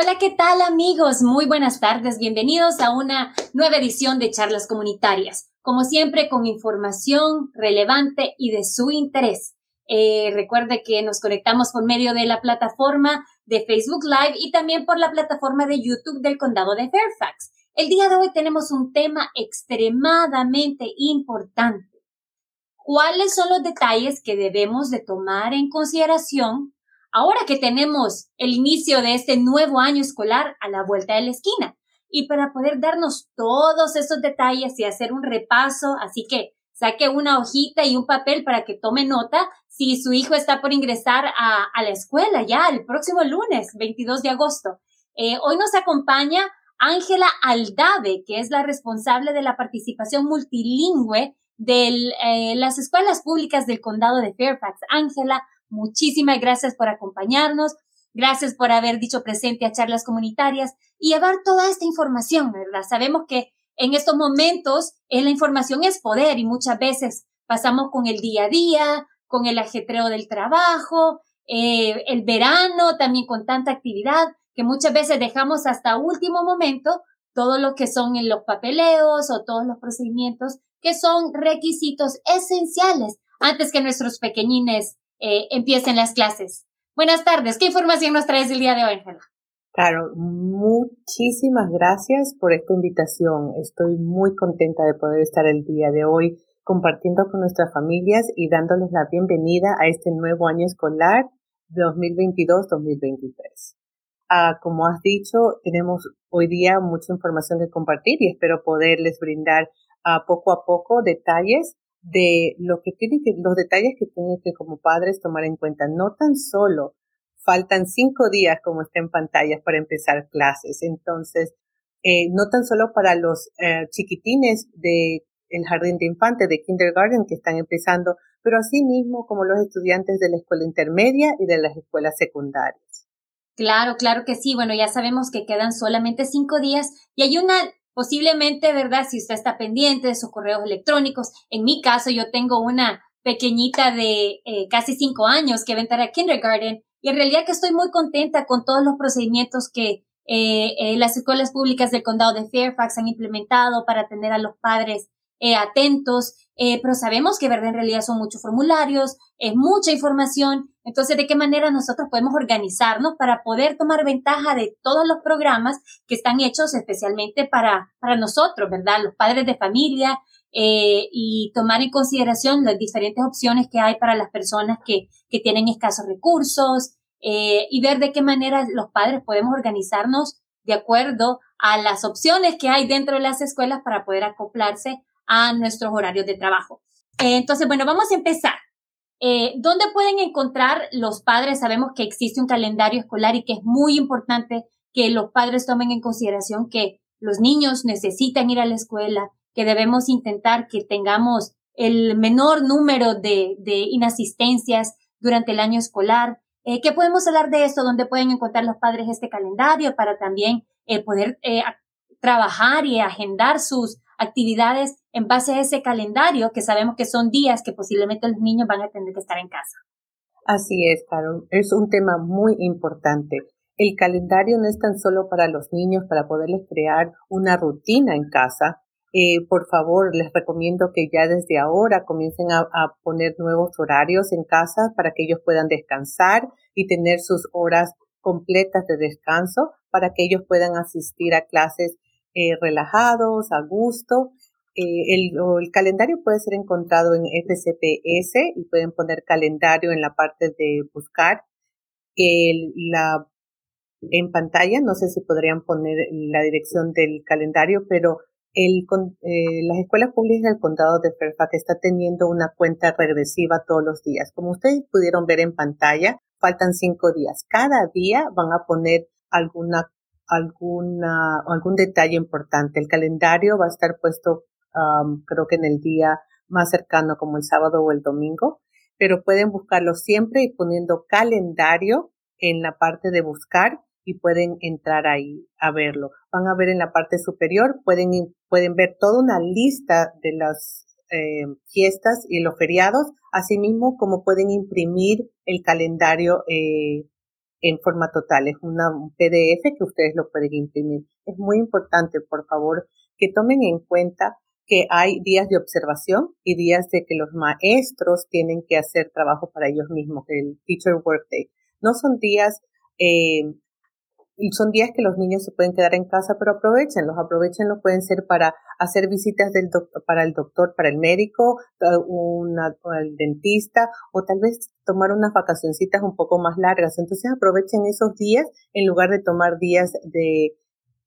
Hola, ¿qué tal amigos? Muy buenas tardes, bienvenidos a una nueva edición de Charlas Comunitarias. Como siempre, con información relevante y de su interés. Eh, recuerde que nos conectamos por medio de la plataforma de Facebook Live y también por la plataforma de YouTube del Condado de Fairfax. El día de hoy tenemos un tema extremadamente importante. ¿Cuáles son los detalles que debemos de tomar en consideración ahora que tenemos el inicio de este nuevo año escolar a la vuelta de la esquina. Y para poder darnos todos esos detalles y hacer un repaso, así que saque una hojita y un papel para que tome nota si su hijo está por ingresar a, la escuela ya el próximo lunes, 22 de agosto. Eh, hoy nos acompaña Ángela Aldave, que es la responsable de la participación multilingüe de eh, las escuelas públicas del condado de Fairfax. Ángela, Muchísimas gracias por acompañarnos. Gracias por haber dicho presente a charlas comunitarias y llevar toda esta información, ¿verdad? Sabemos que en estos momentos eh, la información es poder y muchas veces pasamos con el día a día, con el ajetreo del trabajo, eh, el verano también con tanta actividad que muchas veces dejamos hasta último momento todo lo que son en los papeleos o todos los procedimientos que son requisitos esenciales antes que nuestros pequeñines eh, empiecen las clases. Buenas tardes. ¿Qué información nos traes el día de hoy, Ángela? Claro, muchísimas gracias por esta invitación. Estoy muy contenta de poder estar el día de hoy compartiendo con nuestras familias y dándoles la bienvenida a este nuevo año escolar 2022-2023. Ah, como has dicho, tenemos hoy día mucha información que compartir y espero poderles brindar ah, poco a poco detalles de lo que tiene que, los detalles que tienen que como padres tomar en cuenta. No tan solo faltan cinco días como está en pantalla para empezar clases. Entonces, eh, no tan solo para los eh, chiquitines de el jardín de infantes, de kindergarten que están empezando, pero asimismo como los estudiantes de la escuela intermedia y de las escuelas secundarias. Claro, claro que sí. Bueno, ya sabemos que quedan solamente cinco días y hay una Posiblemente, ¿verdad? Si usted está pendiente de sus correos electrónicos. En mi caso, yo tengo una pequeñita de eh, casi cinco años que va a entrar a kindergarten y en realidad que estoy muy contenta con todos los procedimientos que eh, eh, las escuelas públicas del condado de Fairfax han implementado para atender a los padres eh, atentos, eh, pero sabemos que verdad en realidad son muchos formularios, es mucha información, entonces de qué manera nosotros podemos organizarnos para poder tomar ventaja de todos los programas que están hechos especialmente para, para nosotros, ¿verdad? Los padres de familia eh, y tomar en consideración las diferentes opciones que hay para las personas que, que tienen escasos recursos eh, y ver de qué manera los padres podemos organizarnos de acuerdo a las opciones que hay dentro de las escuelas para poder acoplarse a nuestros horarios de trabajo. Eh, entonces, bueno, vamos a empezar. Eh, ¿Dónde pueden encontrar los padres? Sabemos que existe un calendario escolar y que es muy importante que los padres tomen en consideración que los niños necesitan ir a la escuela, que debemos intentar que tengamos el menor número de, inasistencias durante el año escolar. Eh, ¿Qué podemos hablar de eso? ¿Dónde pueden encontrar los padres este calendario para también eh, poder trabajar y agendar sus actividades en base a ese calendario que sabemos que son días que posiblemente los niños van a tener que estar en casa. Así es, Carol. Es un tema muy importante. El calendario no es tan solo para los niños, para poderles crear una rutina en casa. Eh, por favor, les recomiendo que ya desde ahora comiencen a, poner nuevos horarios en casa para que ellos puedan descansar y tener sus horas completas de descanso para que ellos puedan asistir a clases eh, relajados, a gusto. Eh, el, el, calendario puede ser encontrado en FCPS y pueden poner calendario en la parte de buscar. El, la, en pantalla, no sé si podrían poner la dirección del calendario, pero el, eh, las escuelas públicas del condado de Fairfax está teniendo una cuenta regresiva todos los días. Como ustedes pudieron ver en pantalla, faltan cinco días. Cada día van a poner alguna alguna, algún detalle importante. El calendario va a estar puesto, creo que en el día más cercano como el sábado o el domingo, pero pueden buscarlo siempre y poniendo calendario en la parte de buscar y pueden entrar ahí a verlo. Van a ver en la parte superior, pueden, pueden ver toda una lista de las eh, fiestas y los feriados, asimismo como pueden imprimir el calendario eh, en forma total. Es una, un PDF que ustedes lo pueden imprimir. Es muy importante, por favor, que tomen en cuenta que hay días de observación y días de que los maestros tienen que hacer trabajo para ellos mismos, el Teacher Workday. No son días eh, son días que los niños se pueden quedar en casa, pero aprovechenlos, aprovechenlos, pueden ser para hacer visitas del para el doctor, para el médico, una, el dentista, o tal vez tomar unas vacacioncitas un poco más largas. Entonces aprovechen esos días en lugar de tomar días de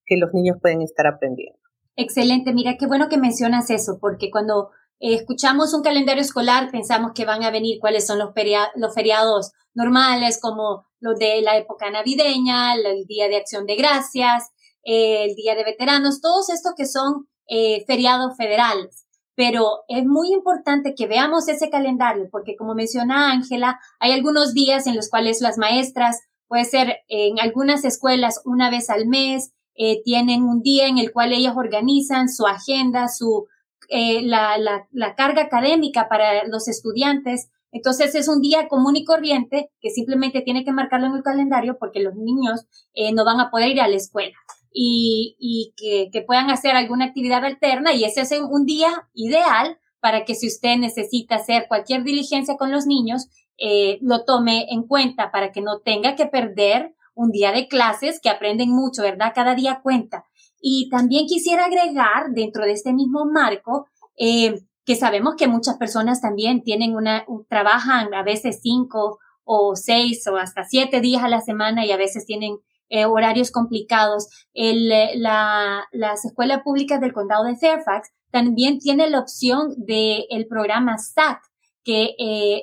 que los niños pueden estar aprendiendo. Excelente, mira qué bueno que mencionas eso, porque cuando eh, escuchamos un calendario escolar pensamos que van a venir cuáles son los, feriados normales como los de la época navideña, el Día de Acción de Gracias, el Día de Veteranos, todos estos que son eh, feriados federales. Pero es muy importante que veamos ese calendario porque como menciona Ángela, hay algunos días en los cuales las maestras, puede ser en algunas escuelas una vez al mes, eh, tienen un día en el cual ellas organizan su agenda, su, eh, la, la, la carga académica para los estudiantes. Entonces es un día común y corriente que simplemente tiene que marcarlo en el calendario porque los niños eh, no van a poder ir a la escuela y, y que, que, puedan hacer alguna actividad alterna y ese es un día ideal para que si usted necesita hacer cualquier diligencia con los niños, eh, lo tome en cuenta para que no tenga que perder un día de clases que aprenden mucho, ¿verdad? Cada día cuenta. Y también quisiera agregar dentro de este mismo marco, eh, que sabemos que muchas personas también tienen una, trabajan a veces cinco o seis o hasta siete días a la semana y a veces tienen eh, horarios complicados. El, eh, la, las escuelas públicas del condado de Fairfax también tiene la opción del el programa SAT, que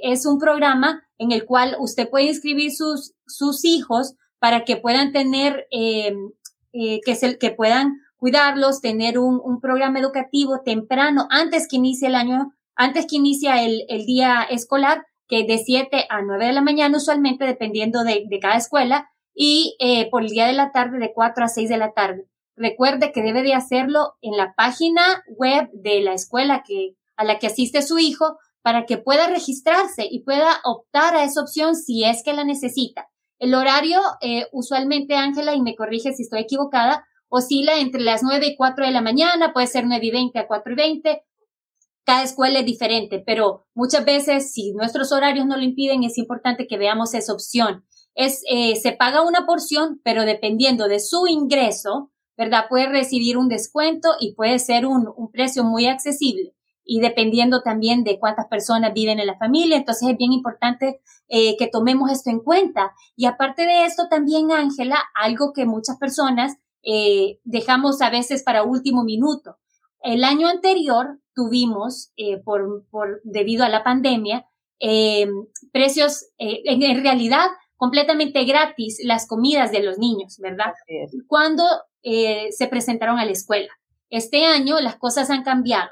es un programa en el cual usted puede inscribir sus, sus hijos para que puedan tener, eh, que, se, que puedan cuidarlos, tener un, programa educativo temprano, antes que inicie el año, antes que inicie el, el día escolar, que de 7 a 9 de la mañana usualmente, dependiendo de, de cada escuela, y eh, por el día de la tarde de 4 a 6 de la tarde. Recuerde que debe de hacerlo en la página web de la escuela que, a la que asiste su hijo para que pueda registrarse y pueda optar a esa opción si es que la necesita. El horario, eh, usualmente, Ángela, y me corrige si estoy equivocada, oscila entre las 9 y 4 de la mañana, puede ser 9 y 20 a 4 y 20. Cada escuela es diferente, pero muchas veces, si nuestros horarios no lo impiden, es importante que veamos esa opción. Es, eh, se paga una porción, pero dependiendo de su ingreso, ¿verdad? Puede recibir un descuento y puede ser un, un precio muy accesible y dependiendo también de cuántas personas viven en la familia. Entonces es bien importante eh, que tomemos esto en cuenta. Y aparte de esto también, Ángela, algo que muchas personas eh, dejamos a veces para último minuto. El año anterior tuvimos, eh, por, por, debido a la pandemia, precios en, en, realidad completamente gratis las comidas de los niños, ¿verdad? Cuando eh, se presentaron a la escuela. Este año las cosas han cambiado.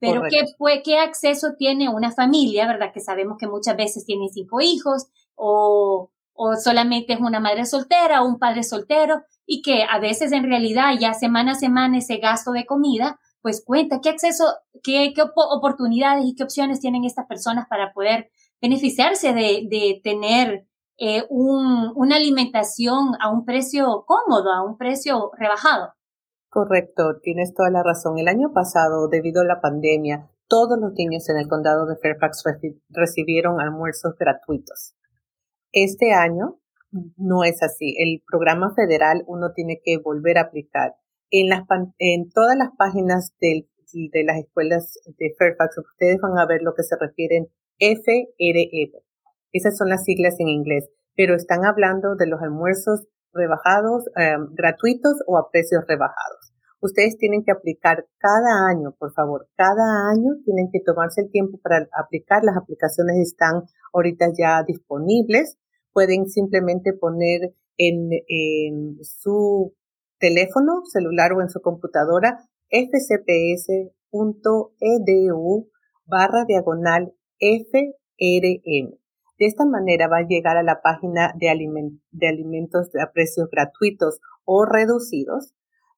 Pero ¿qué, fue, ¿qué acceso tiene una familia, verdad? Que sabemos que muchas veces tienen cinco hijos o, o solamente es una madre soltera o un padre soltero y que a veces en realidad ya semana a semana ese gasto de comida, pues cuenta qué acceso, qué, qué oportunidades y qué opciones tienen estas personas para poder beneficiarse de, de tener eh, un, una alimentación a un precio cómodo, a un precio rebajado. Correcto, tienes toda la razón. El año pasado, debido a la pandemia, todos los niños en el condado de Fairfax recibieron almuerzos gratuitos. Este año no es así. El programa federal uno tiene que volver a aplicar. En, todas las páginas de, las escuelas de Fairfax, ustedes van a ver lo que se refieren FRE. Esas son las siglas en inglés, pero están hablando de los almuerzos rebajados, eh, gratuitos o a precios rebajados. Ustedes tienen que aplicar cada año, por favor, cada año tienen que tomarse el tiempo para aplicar. Las aplicaciones están ahorita ya disponibles pueden simplemente poner en, su teléfono celular o en su computadora fcps.edu barra diagonal FRM. De esta manera va a llegar a la página de, de alimentos a precios gratuitos o reducidos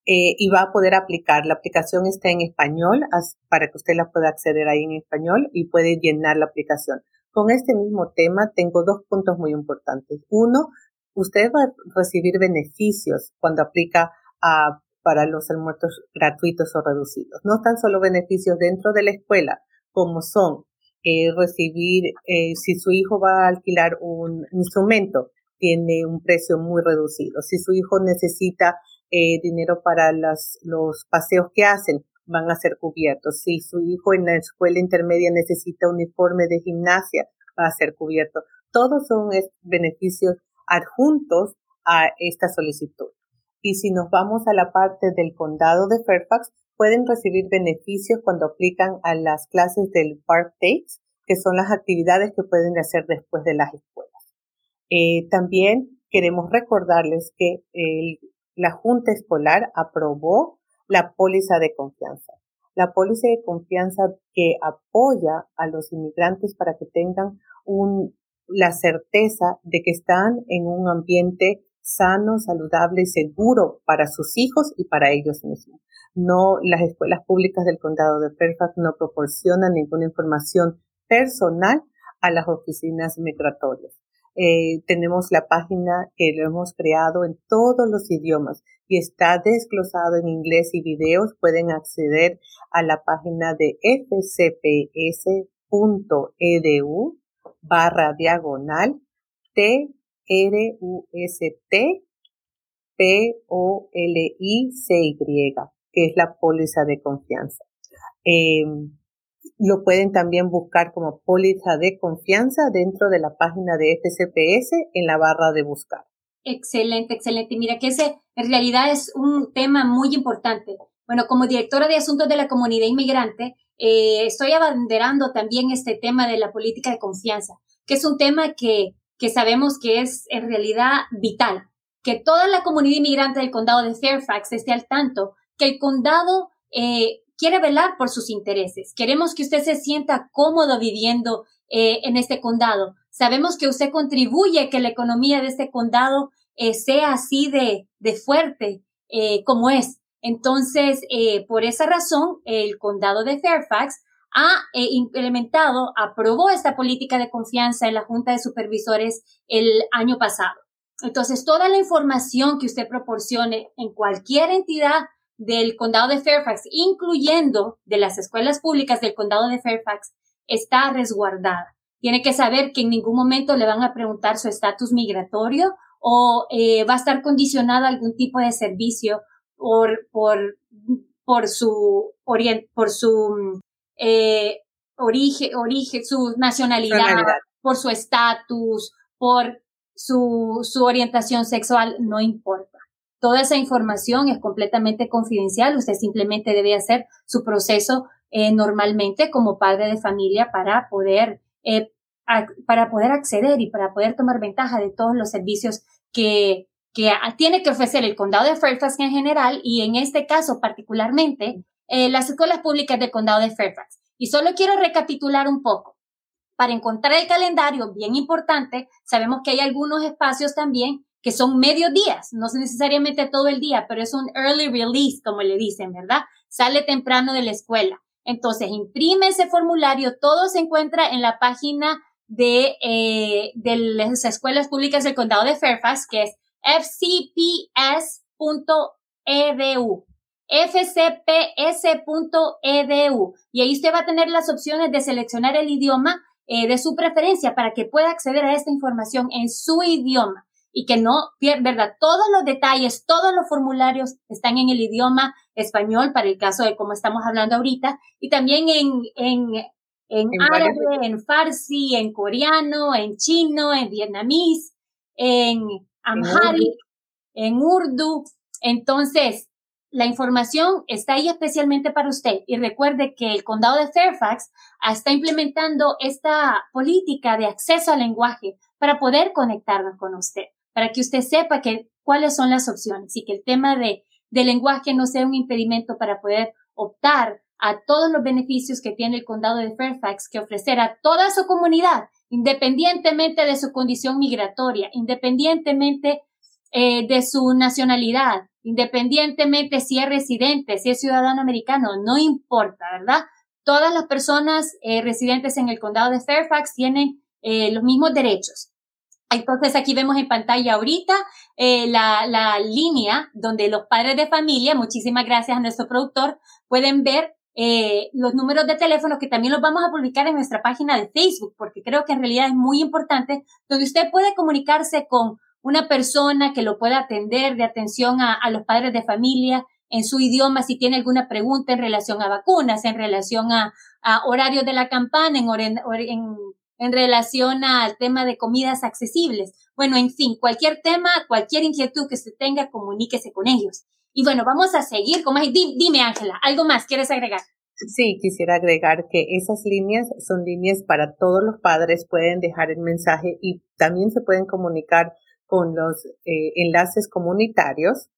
eh, y va a poder aplicar. La aplicación está en español para que usted la pueda acceder ahí en español y puede llenar la aplicación. Con este mismo tema tengo dos puntos muy importantes. Uno, usted va a recibir beneficios cuando aplica para los almuerzos gratuitos o reducidos. No tan solo beneficios dentro de la escuela, como son eh, recibir, eh, si su hijo va a alquilar un instrumento, tiene un precio muy reducido. Si su hijo necesita eh, dinero para las, los paseos que hacen, van a ser cubiertos. Si su hijo en la escuela intermedia necesita uniforme de gimnasia, va a ser cubierto. Todos son beneficios adjuntos a esta solicitud. Y si nos vamos a la parte del condado de Fairfax, pueden recibir beneficios cuando aplican a las clases del Park Takes, que son las actividades que pueden hacer después de las escuelas. Eh, también queremos recordarles que la Junta Escolar aprobó la póliza de confianza. La póliza de confianza que apoya a los inmigrantes para que tengan la certeza de que están en un ambiente sano, saludable y seguro para sus hijos y para ellos mismos. No, las escuelas públicas del condado de Fairfax no proporcionan ninguna información personal a las oficinas migratorias. Eh, tenemos la página que lo hemos creado en todos los idiomas y está desglosado en inglés y videos. Pueden acceder a la página de fcps.edu barra diagonal T R Que es la póliza de confianza. Eh, lo pueden también buscar como póliza de confianza dentro de la página de FCPS en la barra de buscar. Excelente, excelente. Mira que ese en realidad es un tema muy importante. Bueno, como directora de asuntos de la comunidad inmigrante, eh, estoy abanderando también este tema de la política de confianza, que es un tema que, que sabemos que es en realidad vital, que toda la comunidad inmigrante del condado de Fairfax esté al tanto, que el condado eh, quiere velar por sus intereses. Queremos que usted se sienta cómodo viviendo eh, en este condado. Sabemos que usted contribuye que la economía de este condado eh, sea así de, de fuerte como es. Entonces, por esa razón, el condado de Fairfax ha implementado, aprobó esta política de confianza en la Junta de Supervisores el año pasado. Entonces, toda la información que usted proporcione en cualquier entidad del condado de Fairfax, incluyendo de las escuelas públicas del condado de Fairfax, está resguardada. Tiene que saber que en ningún momento le van a preguntar su estatus migratorio o eh, va a estar condicionada a algún tipo de servicio por, por, por su, por su eh, origen, origen, su nacionalidad, por su estatus, por su, su orientación sexual, no importa. Toda esa información es completamente confidencial. Usted simplemente debe hacer su proceso eh, normalmente como padre de familia para poder, eh, para poder acceder y para poder tomar ventaja de todos los servicios que, que tiene que ofrecer el condado de Fairfax en general y en este caso particularmente eh, las escuelas públicas del condado de Fairfax. Y solo quiero recapitular un poco. Para encontrar el calendario, bien importante, sabemos que hay algunos espacios también que son medios días, no es necesariamente todo el día, pero es un early release, como le dicen, ¿verdad? Sale temprano de la escuela. Entonces, imprime ese formulario, todo se encuentra en la página de, eh, de las escuelas públicas del condado de Fairfax, que es fcps.edu fcps.edu y ahí usted va a tener las opciones de seleccionar el idioma eh, de su preferencia para que pueda acceder a esta información en su idioma y que no pierda, ¿verdad? Todos los detalles, todos los formularios están en el idioma español para el caso de cómo estamos hablando ahorita y también en, en, en, árabe, en farsi, en coreano, en chino, en vietnamís, en amharic, en urdu. Entonces, la información está ahí especialmente para usted. Y recuerde que el condado de Fairfax está implementando esta política de acceso al lenguaje para poder conectarnos con usted para que usted sepa que, cuáles son las opciones y que el tema de, de lenguaje no sea un impedimento para poder optar a todos los beneficios que tiene el condado de Fairfax que ofrecer a toda su comunidad, independientemente de su condición migratoria, independientemente eh, de su nacionalidad, independientemente si es residente, si es ciudadano americano, no importa, ¿verdad? Todas las personas eh, residentes en el condado de Fairfax tienen eh, los mismos derechos Entonces aquí vemos en pantalla ahorita eh, la, la, línea donde los padres de familia, muchísimas gracias a nuestro productor, pueden ver eh, los números de teléfono que también los vamos a publicar en nuestra página de Facebook, porque creo que en realidad es muy importante, donde usted puede comunicarse con una persona que lo pueda atender de atención a, a los padres de familia en su idioma si tiene alguna pregunta en relación a vacunas, en relación a, a horarios de la campana, en, en en relación al tema de comidas accesibles. Bueno, en fin, cualquier tema, cualquier inquietud que se tenga, comuníquese con ellos. Y bueno, vamos a seguir con más. Dime, Ángela, ¿algo más quieres agregar? Sí, quisiera agregar que esas líneas son líneas para todos los padres, pueden dejar el mensaje y también se pueden comunicar con los eh, enlaces comunitarios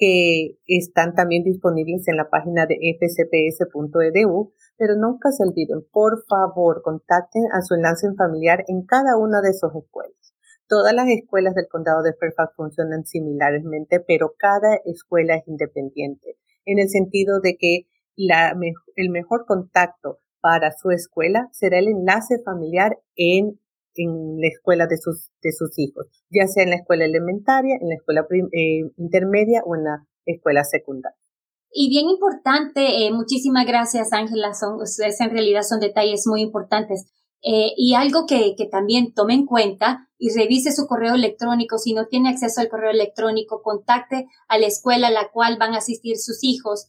que están también disponibles en la página de fcps.edu, pero nunca se olviden, por favor, contacten a su enlace familiar en cada una de sus escuelas. Todas las escuelas del condado de Fairfax funcionan similarmente, pero cada escuela es independiente, en el sentido de que el mejor contacto para su escuela será el enlace familiar en en la escuela de sus, de sus hijos, ya sea en la escuela elementaria, en la escuela eh, intermedia o en la escuela secundaria. Y bien importante, eh, muchísimas gracias Ángela, son, en realidad son detalles muy importantes. Eh, y algo que, que también tome en cuenta y revise su correo electrónico. Si no tiene acceso al correo electrónico, contacte a la escuela a la cual van a asistir sus hijos,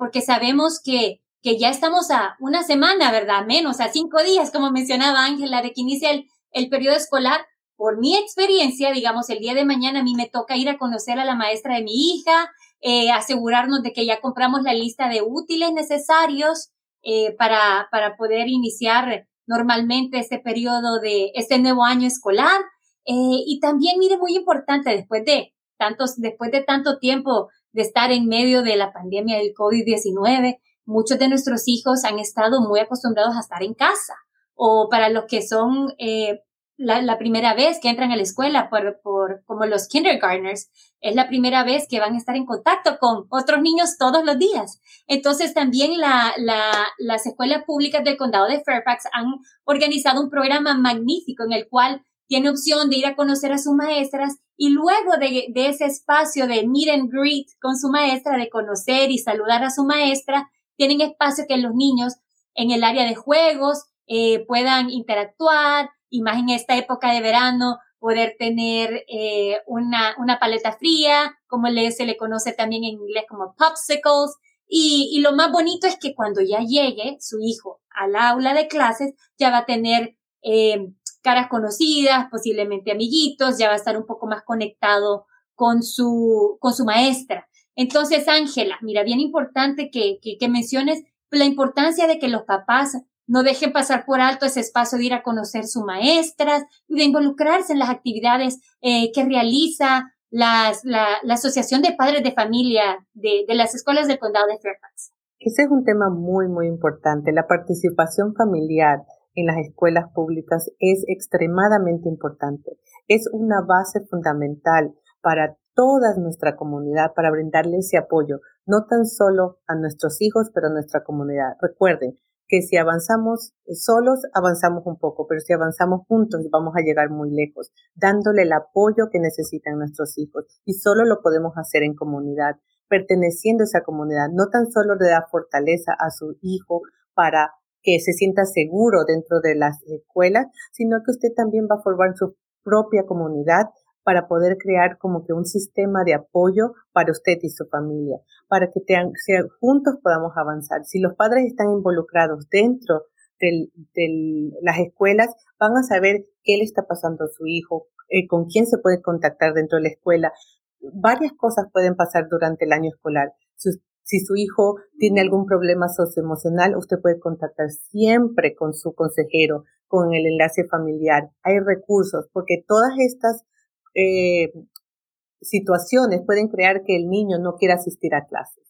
porque sabemos que, que ya estamos a una semana, ¿verdad? Menos, a cinco días, como mencionaba Ángela, de que inicia el, el periodo escolar, por mi experiencia, digamos, el día de mañana a mí me toca ir a conocer a la maestra de mi hija, eh, asegurarnos de que ya compramos la lista de útiles necesarios eh, para, para poder iniciar normalmente este periodo de este nuevo año escolar. Eh, y también, mire, muy importante, después de tantos, después de tanto tiempo de estar en medio de la pandemia del COVID-19, muchos de nuestros hijos han estado muy acostumbrados a estar en casa o para los que son eh, la, la, primera vez que entran a la escuela por, por, como los kindergartners, es la primera vez que van a estar en contacto con otros niños todos los días. Entonces también la, la, las escuelas públicas del condado de Fairfax han organizado un programa magnífico en el cual tiene opción de ir a conocer a sus maestras y luego de, de ese espacio de meet and greet con su maestra, de conocer y saludar a su maestra, tienen espacio que los niños en el área de juegos, eh, puedan interactuar y más en esta época de verano poder tener eh, una, una paleta fría, como le, se le conoce también en inglés como popsicles. Y, y lo más bonito es que cuando ya llegue su hijo al aula de clases, ya va a tener eh, caras conocidas, posiblemente amiguitos, ya va a estar un poco más conectado con su, con su maestra. Entonces, Ángela, mira, bien importante que, que, que menciones la importancia de que los papás no dejen pasar por alto ese espacio de ir a conocer su maestras y de involucrarse en las actividades eh, que realiza la, la, Asociación de Padres de Familia de, de las Escuelas del Condado de Fairfax. Ese es un tema muy, muy importante. La participación familiar en las escuelas públicas es extremadamente importante. Es una base fundamental para toda nuestra comunidad para brindarle ese apoyo, no tan solo a nuestros hijos, pero a nuestra comunidad. Recuerden, que si avanzamos solos, avanzamos un poco, pero si avanzamos juntos, vamos a llegar muy lejos, dándole el apoyo que necesitan nuestros hijos. Y solo lo podemos hacer en comunidad, perteneciendo a esa comunidad. No tan solo le da fortaleza a su hijo para que se sienta seguro dentro de las escuelas, sino que usted también va a formar su propia comunidad para poder crear como que un sistema de apoyo para usted y su familia, para que juntos podamos avanzar. Si los padres están involucrados dentro de las escuelas, van a saber qué le está pasando a su hijo, eh, con quién se puede contactar dentro de la escuela. Varias cosas pueden pasar durante el año escolar. si su hijo tiene algún problema socioemocional, usted puede contactar siempre con su consejero, con el enlace familiar. Hay recursos, porque todas estas eh, situaciones pueden crear que el niño no quiera asistir a clases.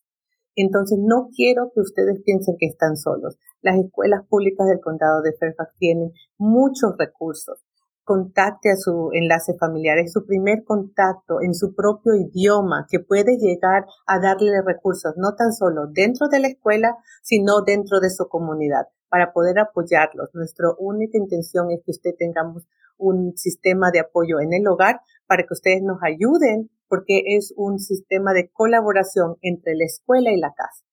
Entonces, no quiero que ustedes piensen que están solos. Las escuelas públicas del condado de Fairfax tienen muchos recursos. Contacte a su enlace familiar. Es su primer contacto en su propio idioma que puede llegar a darle recursos, no tan solo dentro de la escuela, sino dentro de su comunidad, para poder apoyarlos. Nuestra única intención es que usted tengamos un sistema de apoyo en el hogar para que ustedes nos ayuden porque es un sistema de colaboración entre la escuela y la casa.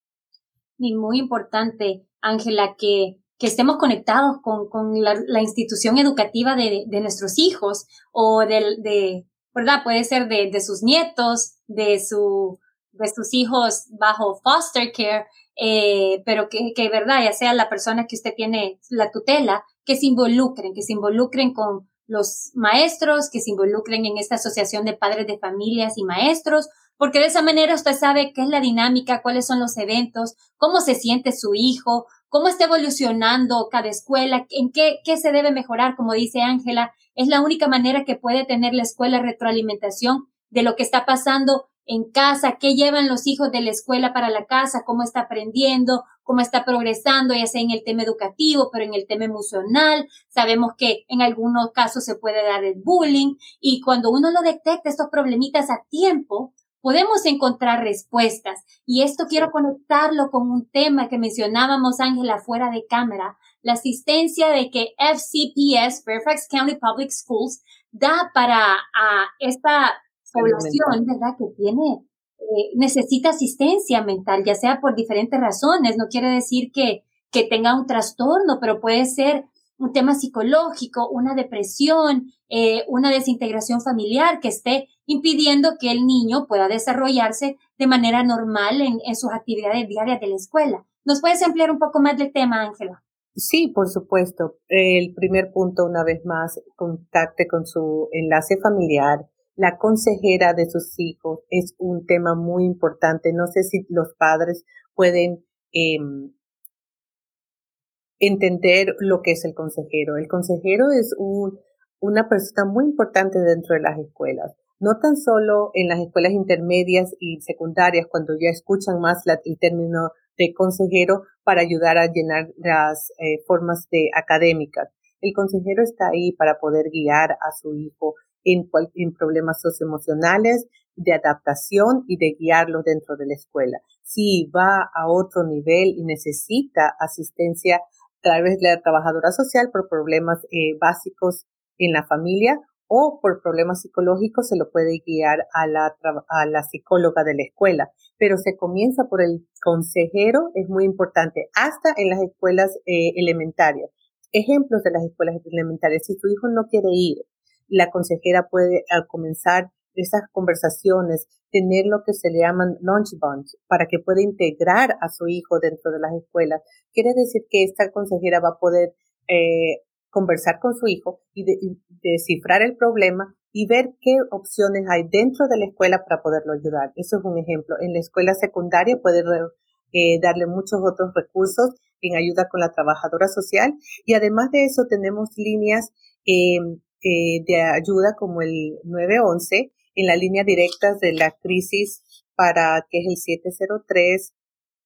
Y muy importante, Ángela, que, que estemos conectados con, con la, institución educativa de, de, nuestros hijos o de, de ¿verdad? Puede ser de, de sus nietos, de, su, de sus hijos bajo foster care, eh, pero que, que, ¿verdad? Ya sea la persona que usted tiene la tutela, que se involucren, que se involucren con los maestros, que se involucren en esta asociación de padres de familias y maestros, porque de esa manera usted sabe qué es la dinámica, cuáles son los eventos, cómo se siente su hijo, cómo está evolucionando cada escuela, en qué, qué se debe mejorar, como dice Ángela, es la única manera que puede tener la escuela retroalimentación de lo que está pasando en casa, qué llevan los hijos de la escuela para la casa, cómo está aprendiendo, cómo está progresando, ya sea en el tema educativo, pero en el tema emocional. Sabemos que en algunos casos se puede dar el bullying y cuando uno lo detecta estos problemitas a tiempo, podemos encontrar respuestas. Y esto quiero conectarlo con un tema que mencionábamos, Ángela, fuera de cámara, la asistencia de que FCPS, Fairfax County Public Schools, da para a esta población, ¿verdad? Que tiene, eh, necesita asistencia mental, ya sea por diferentes razones. No quiere decir que, que tenga un trastorno, pero puede ser un tema psicológico, una depresión, eh, una desintegración familiar que esté impidiendo que el niño pueda desarrollarse de manera normal en, en sus actividades diarias de la escuela. ¿Nos puedes ampliar un poco más del tema, Ángela? Sí, por supuesto. El primer punto, una vez más, contacte con su enlace familiar, la consejera de sus hijos es un tema muy importante. No sé si los padres pueden em, entender lo que es el consejero. El consejero es un, una persona muy importante dentro de las escuelas. No tan solo en las escuelas intermedias y secundarias, cuando ya escuchan más el término de consejero para ayudar a llenar las eh, formas de académicas. El consejero está ahí para poder guiar a su hijo en, en problemas socioemocionales, de adaptación y de guiarlo dentro de la escuela. Si va a otro nivel y necesita asistencia a través de la trabajadora social por problemas eh, básicos en la familia o por problemas psicológicos, se lo puede guiar a la, a la psicóloga de la escuela. Pero se comienza por el consejero, es muy importante, hasta en las escuelas eh, elementarias. Ejemplos de las escuelas elementarias. Si tu hijo no quiere ir, la consejera puede al comenzar esas conversaciones tener lo que se le llaman lunch bonds para que pueda integrar a su hijo dentro de las escuelas. Quiere decir que esta consejera va a poder eh, conversar con su hijo y, descifrar el problema y ver qué opciones hay dentro de la escuela para poderlo ayudar. Eso es un ejemplo. En la escuela secundaria puede eh, darle muchos otros recursos en ayuda con la trabajadora social y además de eso tenemos líneas eh, eh, de ayuda como el 911 en la línea directa de la crisis para que es el 703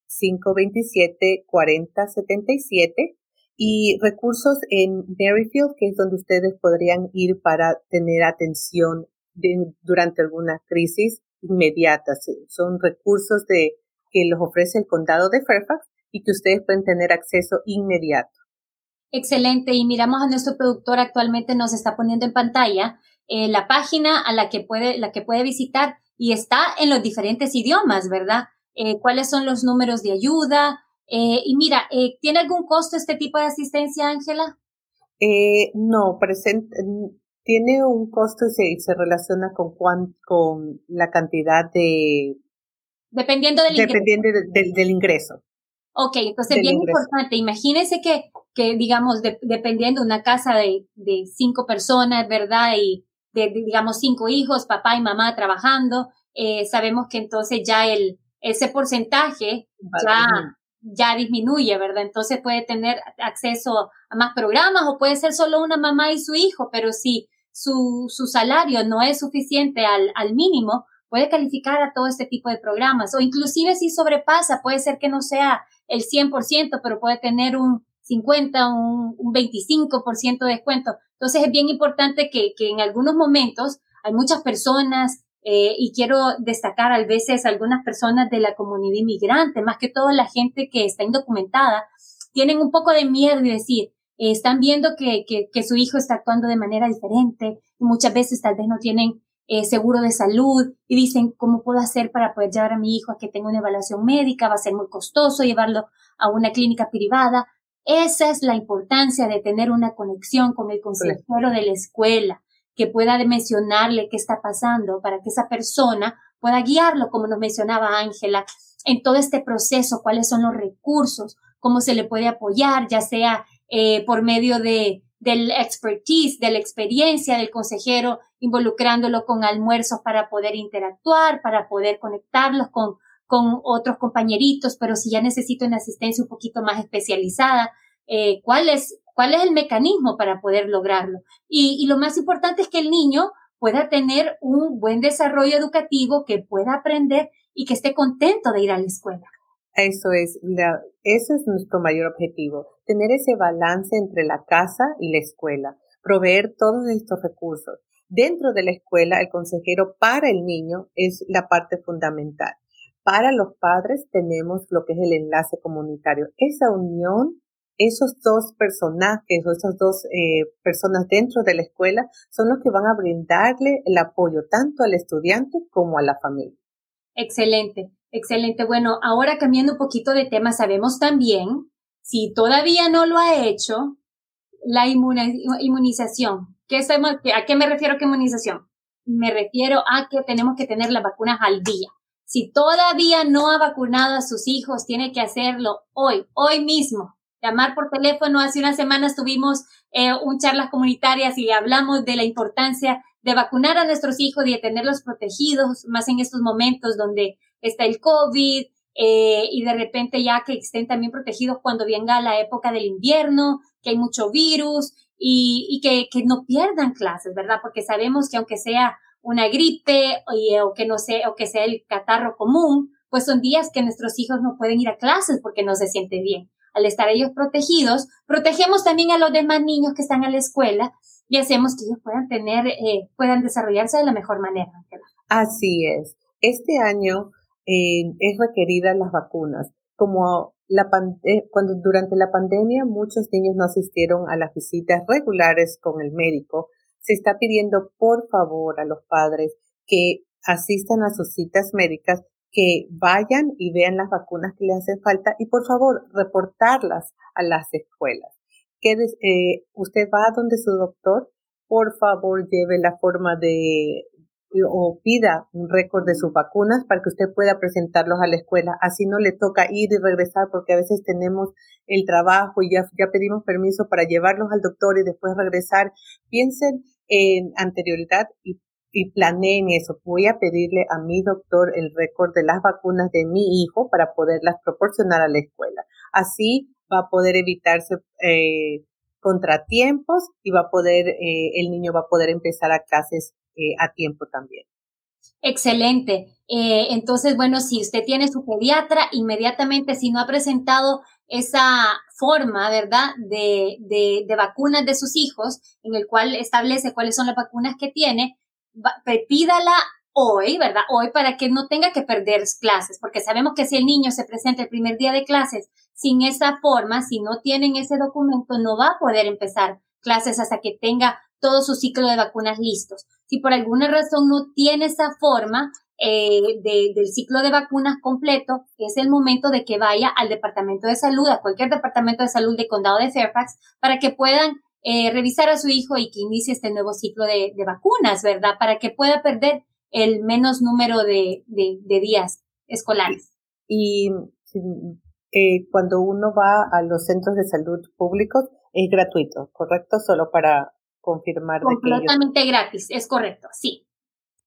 527 4077 y recursos en Maryfield, que es donde ustedes podrían ir para tener atención durante alguna crisis inmediata. Son recursos de, que los ofrece el condado de Fairfax y que ustedes pueden tener acceso inmediato. Excelente. Y miramos a nuestro productor actualmente nos está poniendo en pantalla eh, la página a la que puede, la que puede visitar y está en los diferentes idiomas, ¿verdad? Eh, ¿Cuáles son los números de ayuda? Eh, y mira, ¿tiene algún costo este tipo de asistencia, Ángela? no, presente, tiene un costo y se, se relaciona con, con la cantidad de... Dependiendo del dependiendo del ingreso. Ok, entonces bien importante. Imagínense que, que digamos, dependiendo de una casa de, de cinco personas, ¿verdad? Y de, digamos, cinco hijos, papá y mamá trabajando, eh, sabemos que entonces ya el, ese porcentaje ya, ya disminuye, ¿verdad? Entonces puede tener acceso a más programas o puede ser solo una mamá y su hijo, pero si su, su salario no es suficiente al, al mínimo, puede calificar a todo este tipo de programas o inclusive si sobrepasa, puede ser que no sea el 100%, pero puede tener un 50, un, un 25% de descuento. Entonces es bien importante que, que en algunos momentos hay muchas personas eh, y quiero destacar a veces algunas personas de la comunidad inmigrante, más que todo la gente que está indocumentada, tienen un poco de miedo y decir, eh, están viendo que, que, su hijo está actuando de manera diferente y muchas veces tal vez no tienen eh, seguro de salud y dicen, ¿cómo puedo hacer para poder llevar a mi hijo a que tenga una evaluación médica? Va a ser muy costoso llevarlo a una clínica privada. Esa es la importancia de tener una conexión con el consejero de la escuela, que pueda mencionarle qué está pasando para que esa persona pueda guiarlo, como nos mencionaba Ángela, en todo este proceso, cuáles son los recursos, cómo se le puede apoyar, ya sea eh, por medio de del expertise, de la experiencia del consejero, involucrándolo con almuerzos para poder interactuar, para poder conectarlos con, con otros compañeritos, pero si ya necesito una asistencia un poquito más especializada, eh, ¿cuál, es, ¿cuál es el mecanismo para poder lograrlo? Y, y lo más importante es que el niño pueda tener un buen desarrollo educativo, que pueda aprender y que esté contento de ir a la escuela. Eso es, la, es nuestro mayor objetivo, tener ese balance entre la casa y la escuela, proveer todos estos recursos. Dentro de la escuela, el consejero para el niño es la parte fundamental. Para los padres tenemos lo que es el enlace comunitario. Esa unión, esos dos personajes o esas dos eh, personas dentro de la escuela son los que van a brindarle el apoyo tanto al estudiante como a la familia. Excelente. Excelente. Bueno, ahora cambiando un poquito de tema, sabemos también, si todavía no lo ha hecho, la inmunización. ¿Qué ¿A qué me refiero con inmunización? Me refiero a que tenemos que tener las vacunas al día. Si todavía no ha vacunado a sus hijos, tiene que hacerlo hoy, hoy mismo. Llamar por teléfono. Hace unas semanas tuvimos eh, un charlas comunitarias y hablamos de la importancia de vacunar a nuestros hijos y de tenerlos protegidos, más en estos momentos donde está el COVID, eh, y de repente ya que estén también protegidos cuando venga la época del invierno, que hay mucho virus y, que, que, no pierdan clases, ¿verdad? Porque sabemos que aunque sea una gripe o, o que no sea, o que sea el catarro común, pues son días que nuestros hijos no pueden ir a clases porque no se sienten bien. Al estar ellos protegidos, protegemos también a los demás niños que están en la escuela y hacemos que ellos puedan tener, eh, puedan desarrollarse de la mejor manera. Así es. Este año es requerida las vacunas. Como la eh, cuando durante la pandemia muchos niños no asistieron a las visitas regulares con el médico, se está pidiendo por favor a los padres que asistan a sus citas médicas, que vayan y vean las vacunas que les hacen falta y por favor reportarlas a las escuelas. Que eh, usted va a donde su doctor, por favor lleve la forma de o pida un récord de sus vacunas para que usted pueda presentarlos a la escuela. Así no le toca ir y regresar porque a veces tenemos el trabajo y ya, ya pedimos permiso para llevarlos al doctor y después regresar. Piensen en anterioridad y, y planeen eso. Voy a pedirle a mi doctor el récord de las vacunas de mi hijo para poderlas proporcionar a la escuela. Así va a poder evitarse eh, contratiempos y va a poder, eh, el niño va a poder empezar a clases eh, a tiempo también. Excelente. Entonces, bueno, si usted tiene su pediatra, inmediatamente, si no ha presentado esa forma, ¿verdad?, de, de, de vacunas de sus hijos, en el cual establece cuáles son las vacunas que tiene, pídala hoy, ¿verdad? Hoy para que no tenga que perder clases, porque sabemos que si el niño se presenta el primer día de clases sin esa forma, si no tienen ese documento, no va a poder empezar clases hasta que tenga todo su ciclo de vacunas listos. Si por alguna razón no tiene esa forma eh, del ciclo de vacunas completo, es el momento de que vaya al Departamento de Salud, a cualquier Departamento de Salud de Condado de Fairfax, para que puedan eh, revisar a su hijo y que inicie este nuevo ciclo de, vacunas, ¿verdad? Para que pueda perder el menos número de, días escolares. Y eh, cuando uno va a los centros de salud públicos, es gratuito, ¿correcto? Solo para confirmar. Completamente gratis, es correcto, sí.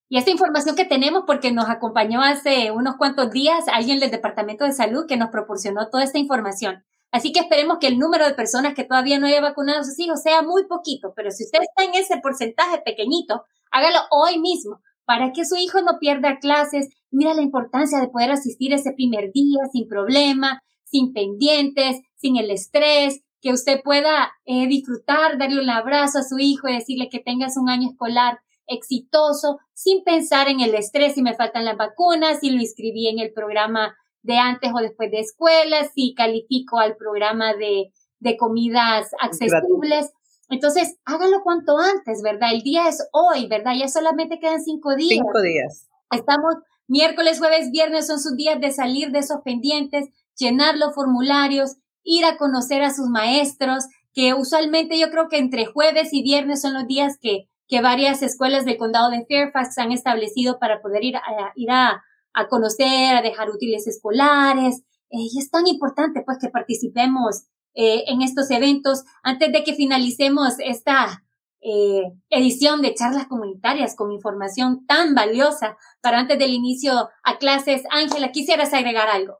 Y esta información que tenemos, porque nos acompañó hace unos cuantos días alguien del Departamento de Salud que nos proporcionó toda esta información. Así que esperemos que el número de personas que todavía no haya vacunado a sus hijos sea muy poquito, pero si usted está en ese porcentaje pequeñito, hágalo hoy mismo para que su hijo no pierda clases. Mira la importancia de poder asistir ese primer día sin problema, sin pendientes, sin el estrés, que usted pueda eh, disfrutar, darle un abrazo a su hijo y decirle que tengas un año escolar exitoso, sin pensar en el estrés, si me faltan las vacunas, si lo inscribí en el programa de antes o después de escuela, si califico al programa de, de comidas accesibles. Entonces, hágalo cuanto antes, ¿verdad? El día es hoy, ¿verdad? Ya solamente quedan cinco días. Cinco días. Estamos miércoles, jueves, viernes son sus días de salir de esos pendientes, llenar los formularios, ir a conocer a sus maestros, que usualmente yo creo que entre jueves y viernes son los días que, que varias escuelas del condado de Fairfax han establecido para poder ir a, ir a, a conocer, a dejar útiles escolares. Eh, y es tan importante pues que participemos eh, en estos eventos antes de que finalicemos esta eh, edición de charlas comunitarias con información tan valiosa para antes del inicio a clases. Ángela, ¿quisieras agregar algo?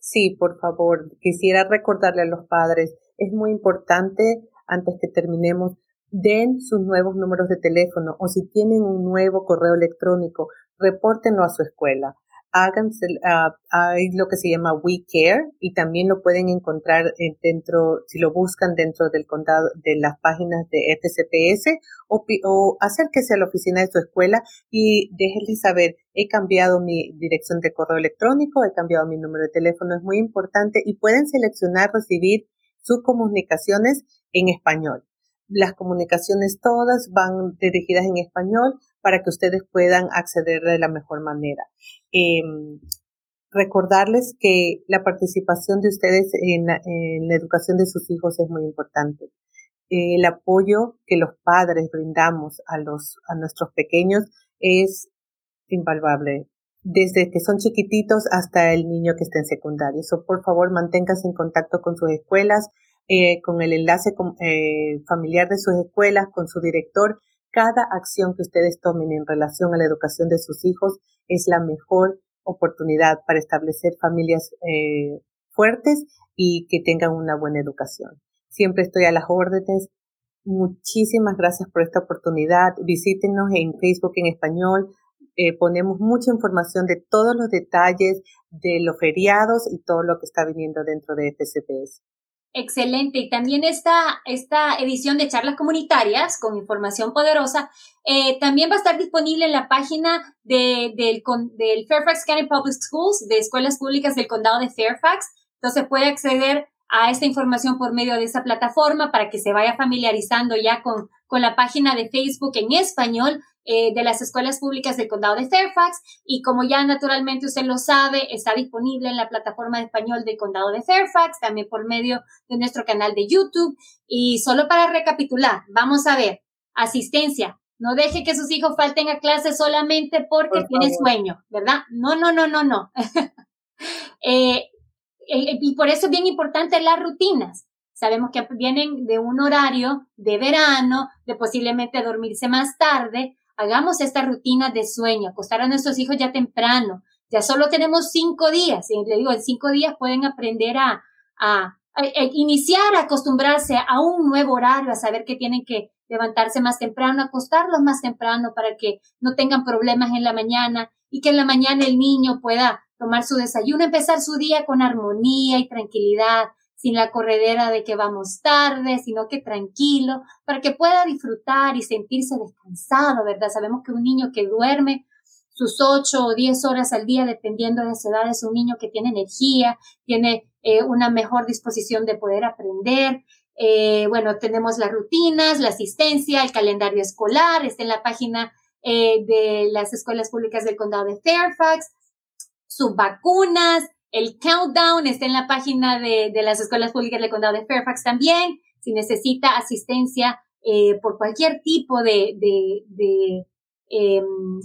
Sí, por favor, quisiera recordarle a los padres, es muy importante antes que terminemos, den sus nuevos números de teléfono o si tienen un nuevo correo electrónico, repórtenlo a su escuela háganse, uh, hay lo que se llama We Care y también lo pueden encontrar dentro, si lo buscan dentro del condado, de las páginas de FCPS o, o acérquese a la oficina de su escuela y déjenle saber, he cambiado mi dirección de correo electrónico, he cambiado mi número de teléfono, es muy importante y pueden seleccionar recibir sus comunicaciones en español. Las comunicaciones todas van dirigidas en español para que ustedes puedan acceder de la mejor manera. Em, recordarles que la participación de ustedes en la, educación de sus hijos es muy importante. el apoyo que los padres brindamos a los a nuestros pequeños es invaluable desde que son chiquititos hasta el niño que está en secundaria. So, por favor, manténganse en contacto con sus escuelas, eh, con el enlace eh, familiar de sus escuelas, con su director. Cada acción que ustedes tomen en relación a la educación de sus hijos es la mejor oportunidad para establecer familias eh, fuertes y que tengan una buena educación. Siempre estoy a las órdenes. Muchísimas gracias por esta oportunidad. Visítenos en Facebook en español. ponemos mucha información de todos los detalles de los feriados y todo lo que está viniendo dentro de FCPS. Excelente. Y también esta, esta edición de charlas comunitarias con información poderosa eh, también va a estar disponible en la página de, del, del Fairfax County Public Schools, de escuelas públicas del condado de Fairfax. Entonces puede acceder a esta información por medio de esa plataforma para que se vaya familiarizando ya con, con la página de Facebook en español eh, de las escuelas públicas del condado de Fairfax y como ya naturalmente usted lo sabe, está disponible en la plataforma de español del condado de Fairfax, también por medio de nuestro canal de YouTube. Y solo para recapitular, vamos a ver, asistencia. No deje que sus hijos falten a clase solamente porque tiene sueño, ¿verdad? No, no, no, no, no. Eh, eh, y por eso es bien importante las rutinas. Sabemos que vienen de un horario de verano, de posiblemente dormirse más tarde, hagamos esta rutina de sueño, acostar a nuestros hijos ya temprano. Ya solo tenemos cinco días. Y le digo, en cinco días pueden aprender a, iniciar, a acostumbrarse a un nuevo horario, a saber que tienen que levantarse más temprano, acostarlos más temprano para que no tengan problemas en la mañana y que en la mañana el niño pueda tomar su desayuno, empezar su día con armonía y tranquilidad, sin la corredera de que vamos tarde, sino que tranquilo, para que pueda disfrutar y sentirse descansado, ¿verdad? Sabemos que un niño que duerme sus ocho o diez horas al día, dependiendo de su edad, es un niño que tiene energía, tiene eh, una mejor disposición de poder aprender. Eh, bueno, tenemos las rutinas, la asistencia, el calendario escolar, está en la página eh, de las escuelas públicas del condado de Fairfax, sus vacunas, el countdown está en la página de, las escuelas públicas del condado de Fairfax también. Si necesita asistencia eh, por cualquier tipo de, de, de, em,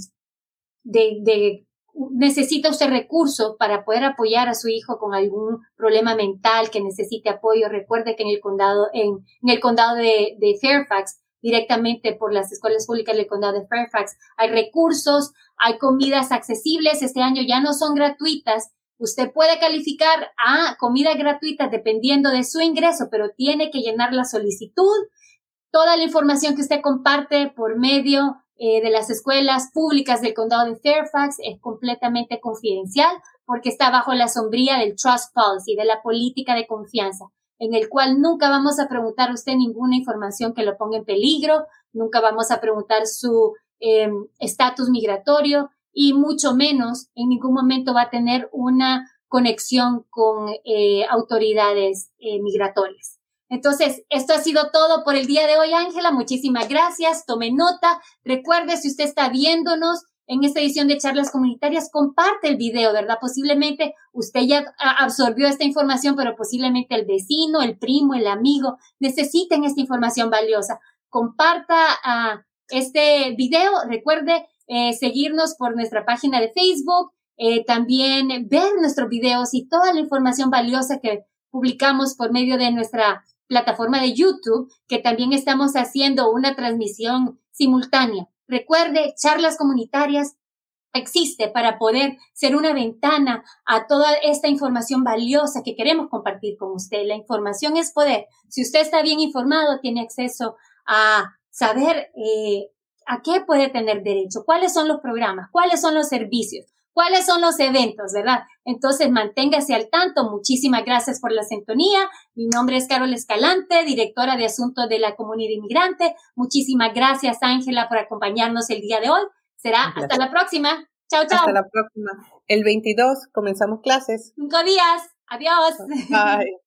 necesita usted recursos para poder apoyar a su hijo con algún problema mental que necesite apoyo. Recuerde que en el condado, en, el condado de Fairfax, directamente por las escuelas públicas del condado de Fairfax, hay recursos, hay comidas accesibles. Este año ya no son gratuitas, Usted puede calificar a comida gratuita dependiendo de su ingreso, pero tiene que llenar la solicitud. Toda la información que usted comparte por medio eh, de las escuelas públicas del condado de Fairfax es completamente confidencial porque está bajo la sombría del Trust Policy, de la política de confianza, en el cual nunca vamos a preguntar a usted ninguna información que lo ponga en peligro, nunca vamos a preguntar su em, estatus migratorio, y mucho menos en ningún momento va a tener una conexión con eh, autoridades eh, migratorias. Entonces, esto ha sido todo por el día de hoy, Ángela. Muchísimas gracias. Tome nota. Recuerde, si usted está viéndonos en esta edición de charlas comunitarias, comparte el video, ¿verdad? Posiblemente usted ya absorbió esta información, pero posiblemente el vecino, el primo, el amigo necesiten esta información valiosa. Comparta uh, este video. Recuerde eh, seguirnos por nuestra página de Facebook, eh, también ver nuestros videos y toda la información valiosa que publicamos por medio de nuestra plataforma de YouTube, que también estamos haciendo una transmisión simultánea. Recuerde, charlas comunitarias existe para poder ser una ventana a toda esta información valiosa que queremos compartir con usted. La información es poder. Si usted está bien informado, tiene acceso a saber eh, a qué puede tener derecho, cuáles son los programas, cuáles son los servicios, cuáles son los eventos, ¿verdad? Entonces, manténgase al tanto. Muchísimas gracias por la sintonía. Mi nombre es Carol Escalante, directora de Asuntos de la Comunidad Inmigrante. Muchísimas gracias, Ángela, por acompañarnos el día de hoy. Será hasta la próxima. Chao, chao. Hasta la próxima. El 22 comenzamos clases. Cinco días. Adiós. Bye.